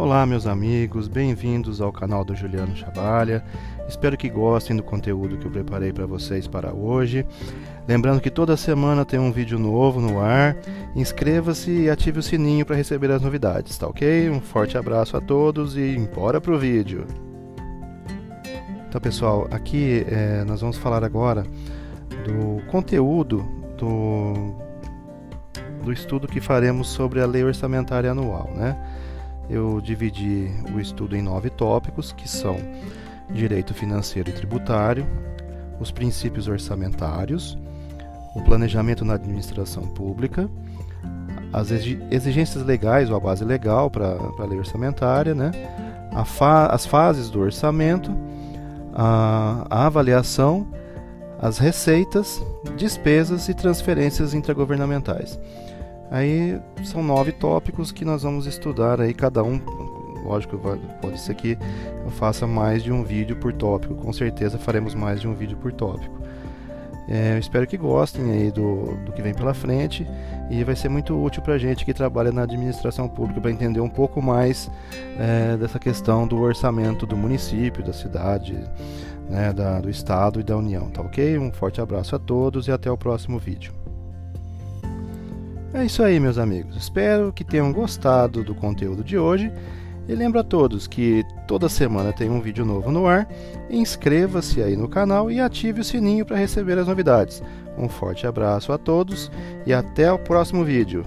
Olá, meus amigos, bem-vindos ao canal do Juliano Chavalha. Espero que gostem do conteúdo que eu preparei para vocês para hoje. Lembrando que toda semana tem um vídeo novo no ar. Inscreva-se e ative o sininho para receber as novidades, tá ok? Um forte abraço a todos e bora pro vídeo. Então, pessoal, aqui é, nós vamos falar agora do conteúdo do, do estudo que faremos sobre a lei orçamentária anual, né? Eu dividi o estudo em nove tópicos, que são direito financeiro e tributário, os princípios orçamentários, o planejamento na administração pública, as exigências legais ou a base legal para a lei orçamentária, né? Fa as fases do orçamento, a, a avaliação, as receitas, despesas e transferências intergovernamentais. Aí são nove tópicos que nós vamos estudar aí cada um. Lógico, pode ser que eu faça mais de um vídeo por tópico. Com certeza faremos mais de um vídeo por tópico. É, eu espero que gostem aí do, do que vem pela frente e vai ser muito útil para a gente que trabalha na administração pública para entender um pouco mais é, dessa questão do orçamento do município, da cidade, né, da, do estado e da União, tá ok? Um forte abraço a todos e até o próximo vídeo. É isso aí, meus amigos. Espero que tenham gostado do conteúdo de hoje. E lembro a todos que toda semana tem um vídeo novo no ar. Inscreva-se aí no canal e ative o sininho para receber as novidades. Um forte abraço a todos e até o próximo vídeo.